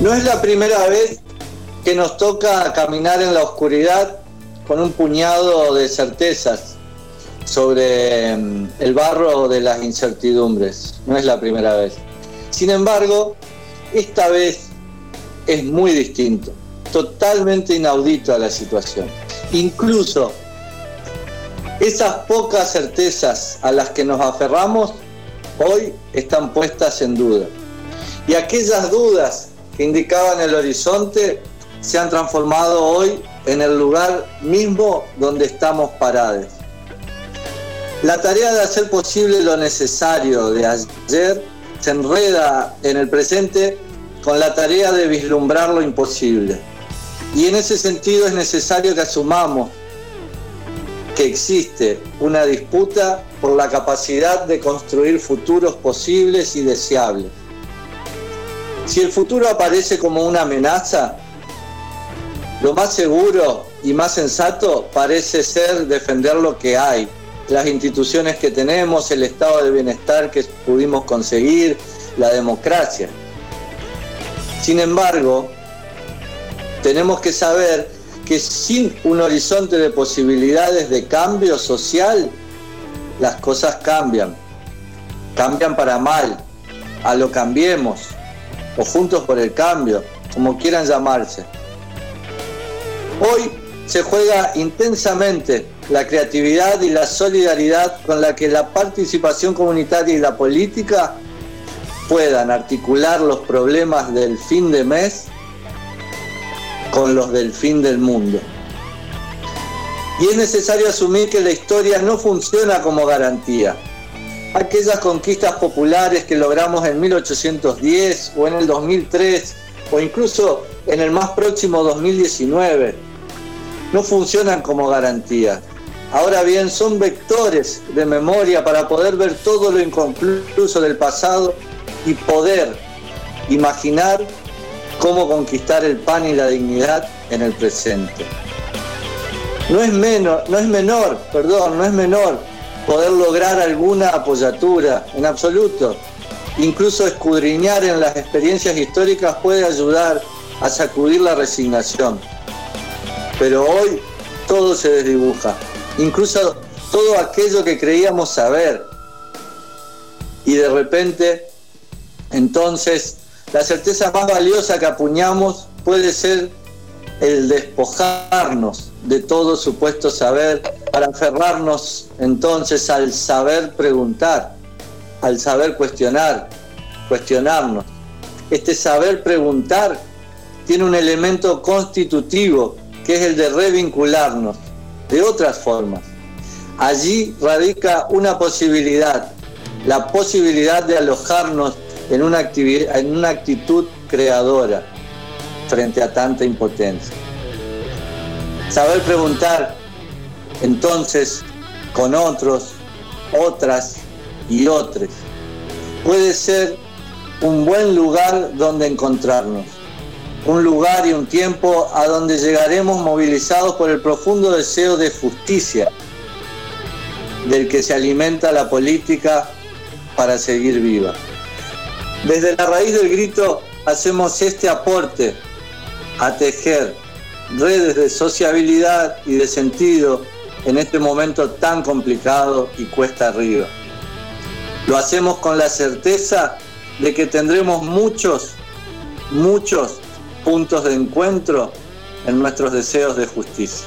No es la primera vez que nos toca caminar en la oscuridad con un puñado de certezas sobre mm, el barro de las incertidumbres. No es la primera vez. Sin embargo, esta vez es muy distinto, totalmente inaudito a la situación. Incluso esas pocas certezas a las que nos aferramos hoy están puestas en duda. Y aquellas dudas que indicaban el horizonte se han transformado hoy en el lugar mismo donde estamos parados. La tarea de hacer posible lo necesario de ayer se enreda en el presente con la tarea de vislumbrar lo imposible. Y en ese sentido es necesario que asumamos que existe una disputa por la capacidad de construir futuros posibles y deseables. Si el futuro aparece como una amenaza, lo más seguro y más sensato parece ser defender lo que hay, las instituciones que tenemos, el estado de bienestar que pudimos conseguir, la democracia. Sin embargo, tenemos que saber que sin un horizonte de posibilidades de cambio social, las cosas cambian. Cambian para mal. A lo cambiemos. O juntos por el cambio, como quieran llamarse. Hoy se juega intensamente la creatividad y la solidaridad con la que la participación comunitaria y la política puedan articular los problemas del fin de mes con los del fin del mundo. Y es necesario asumir que la historia no funciona como garantía. Aquellas conquistas populares que logramos en 1810 o en el 2003 o incluso en el más próximo 2019 no funcionan como garantía. Ahora bien, son vectores de memoria para poder ver todo lo inconcluso del pasado y poder imaginar cómo conquistar el pan y la dignidad en el presente. No es, menos, no es menor, perdón, no es menor poder lograr alguna apoyatura en absoluto. Incluso escudriñar en las experiencias históricas puede ayudar a sacudir la resignación. Pero hoy todo se desdibuja, incluso todo aquello que creíamos saber. Y de repente, entonces, la certeza más valiosa que apuñamos puede ser el despojarnos de todo supuesto saber para aferrarnos entonces al saber preguntar, al saber cuestionar, cuestionarnos. Este saber preguntar tiene un elemento constitutivo que es el de revincularnos de otras formas. Allí radica una posibilidad, la posibilidad de alojarnos en una, en una actitud creadora frente a tanta impotencia. Saber preguntar entonces con otros, otras y otros puede ser un buen lugar donde encontrarnos, un lugar y un tiempo a donde llegaremos movilizados por el profundo deseo de justicia del que se alimenta la política para seguir viva. Desde la raíz del grito hacemos este aporte a tejer redes de sociabilidad y de sentido en este momento tan complicado y cuesta arriba. Lo hacemos con la certeza de que tendremos muchos, muchos puntos de encuentro en nuestros deseos de justicia.